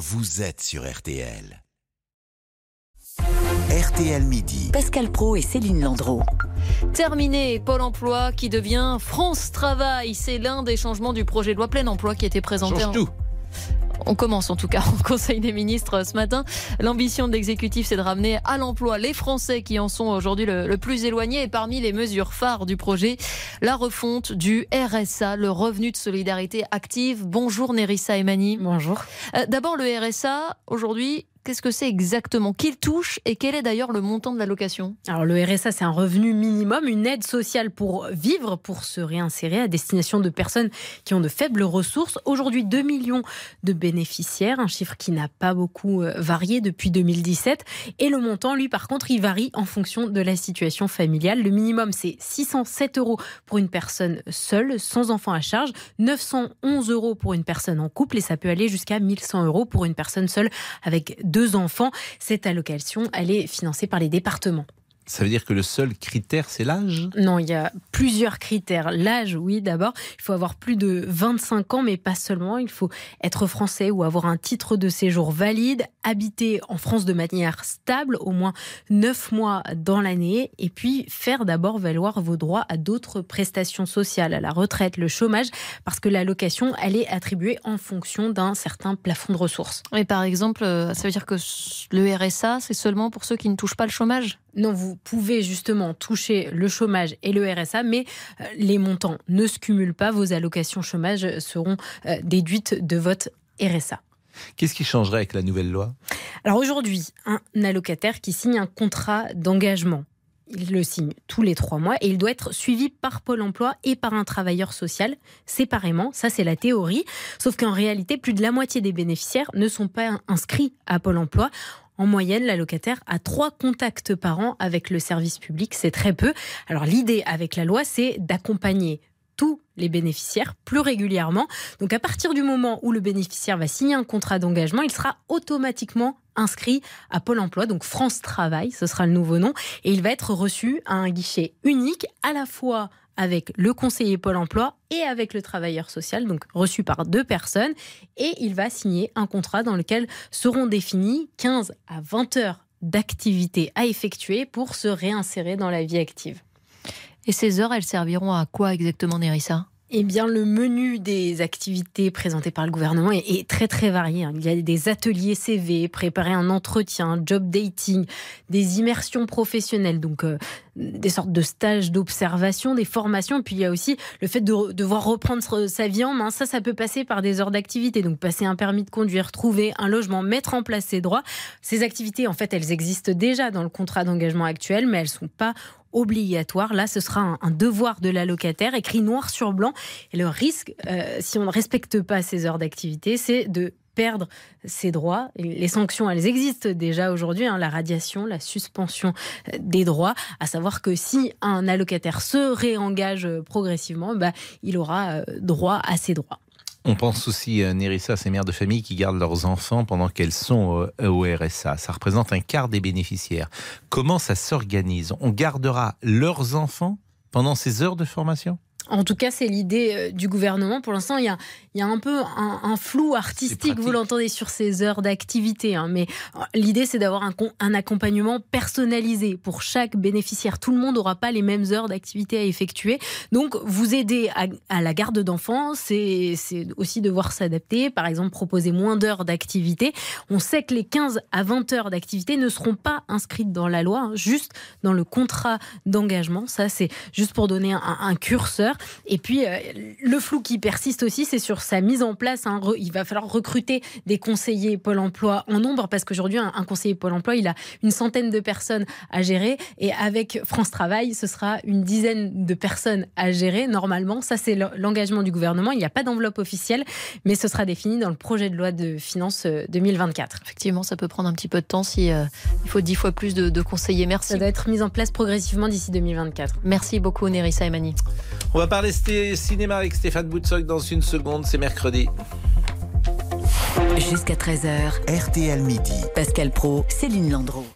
vous êtes sur RTL. RTL Midi. Pascal Pro et Céline Landreau. Terminé, Pôle emploi qui devient France Travail. C'est l'un des changements du projet de loi plein emploi qui a été présenté. Change en- tout. On commence en tout cas au Conseil des ministres ce matin. L'ambition de l'exécutif, c'est de ramener à l'emploi les Français qui en sont aujourd'hui le, le plus éloignés. Et parmi les mesures phares du projet, la refonte du RSA, le revenu de solidarité active. Bonjour Nerissa Emani. Bonjour. Euh, D'abord, le RSA, aujourd'hui, qu'est-ce que c'est exactement? Qui le touche et quel est d'ailleurs le montant de l'allocation Alors le RSA, c'est un revenu minimum, une aide sociale pour vivre, pour se réinsérer à destination de personnes qui ont de faibles ressources. Aujourd'hui, 2 millions de bénéficiaires, un chiffre qui n'a pas beaucoup euh, varié depuis 2017. Et le montant, lui, par contre, il varie en fonction de la situation familiale. Le minimum, c'est 607 euros pour une personne seule, sans enfant à charge, 911 euros pour une personne en couple et ça peut aller jusqu'à 1100 euros pour une personne seule avec deux enfants. Cette allocation, elle est financée par les départements. Ça veut dire que le seul critère, c'est l'âge? Non, il y a plusieurs critères. L'âge, oui, d'abord. Il faut avoir plus de 25 ans, mais pas seulement. Il faut être français ou avoir un titre de séjour valide, habiter en France de manière stable, au moins 9 mois dans l'année, et puis faire d'abord valoir vos droits à d'autres prestations sociales, à la retraite, le chômage, parce que l'allocation, elle est attribuée en fonction d'un certain plafond de ressources. Et par exemple, euh, ça veut dire que le RSA, c'est seulement pour ceux qui ne touchent pas le chômage? Non, vous pouvez justement toucher le chômage et le RSA, mais euh, les montants ne se cumulent pas. Vos allocations chômage seront euh, déduites de votre RSA. Qu'est-ce qui changerait avec la nouvelle loi? Alors aujourd'hui, un allocataire qui signe un contrat d'engagement. Il le signe tous les trois mois et il doit être suivi par Pôle emploi et par un travailleur social séparément. Ça, c'est la théorie. Sauf qu'en réalité, plus de la moitié des bénéficiaires ne sont pas inscrits à Pôle emploi. En moyenne, l'allocataire a trois contacts par an avec le service public. C'est très peu. Alors l'idée avec la loi, c'est d'accompagner tous les bénéficiaires plus régulièrement. Donc à partir du moment où le bénéficiaire va signer un contrat d'engagement, il sera automatiquement inscrit à Pôle Emploi, donc France Travail, ce sera le nouveau nom, et il va être reçu à un guichet unique à la fois avec le conseiller Pôle Emploi et avec le travailleur social, donc reçu par deux personnes, et il va signer un contrat dans lequel seront définis 15 à 20 heures d'activité à effectuer pour se réinsérer dans la vie active. Et ces heures, elles serviront à quoi exactement, Nerissa? Eh bien, le menu des activités présentées par le gouvernement est, est très très varié. hein. Il y a des ateliers CV, préparer un entretien, job dating, des immersions professionnelles, donc euh, des sortes de stages d'observation, des formations. Puis il y a aussi le fait de devoir reprendre sa vie en main. Ça, ça peut passer par des heures d'activité. Donc passer un permis de conduire, trouver un logement, mettre en place ses droits. Ces activités, en fait, elles existent déjà dans le contrat d'engagement actuel, mais elles sont pas obligatoires. Là, ce sera un, devoir de l'allocataire, écrit noir sur blanc. Et le risque, euh, si on ne respecte pas ces heures d'activité, c'est de perdre ses droits. Les sanctions, elles existent déjà aujourd'hui, hein, la radiation, la suspension euh, des droits, à savoir que si un allocataire se réengage euh, progressivement, bah, il aura euh, droit à ses droits. On pense aussi, euh, Nérissa, à ces mères de famille qui gardent leurs enfants pendant qu'elles sont au RSA. Ça représente un quart des bénéficiaires. Comment ça s'organise? On gardera leurs enfants pendant ces heures de formation? En tout cas, c'est l'idée euh, du gouvernement. Pour l'instant, il y a, il y a un peu un, un flou artistique, vous l'entendez, sur ces heures d'activité. hein. mais euh, l'idée, c'est d'avoir un, accompagnement personnalisé pour chaque bénéficiaire. Tout le monde n'aura pas les mêmes heures d'activité à effectuer. Donc, vous aider à, à la garde d'enfants, c'est c'est aussi devoir s'adapter. Par exemple, proposer moins d'heures d'activité. On sait que les 15 à 20 heures d'activité ne seront pas inscrites dans la loi, hein, juste dans le contrat d'engagement. Ça, c'est juste pour donner un, un curseur. Et puis, euh, le flou qui persiste aussi, c'est sur sa mise en place. hein. Re- il va falloir recruter des conseillers Pôle emploi en nombre, parce qu'aujourd'hui, un, un conseiller Pôle emploi, il a une centaine de personnes à gérer. Et avec France Travail, ce sera une dizaine de personnes à gérer. Normalement, ça, c'est le- l'engagement du gouvernement. Il n'y a pas d'enveloppe officielle, mais ce sera défini dans le projet de loi de finances euh, 2024. Effectivement, ça peut prendre un petit peu de temps si euh, il faut dix fois plus de, de conseillers. Merci. Ça doit être mis en place progressivement d'ici 2024. Merci beaucoup, Nerissa Emani. On va parler sté- cinéma avec Stéphane Boutsock dans une seconde, c'est mercredi. Jusqu'à 13h, RTL Midi. Pascal Pro, Céline Landreau.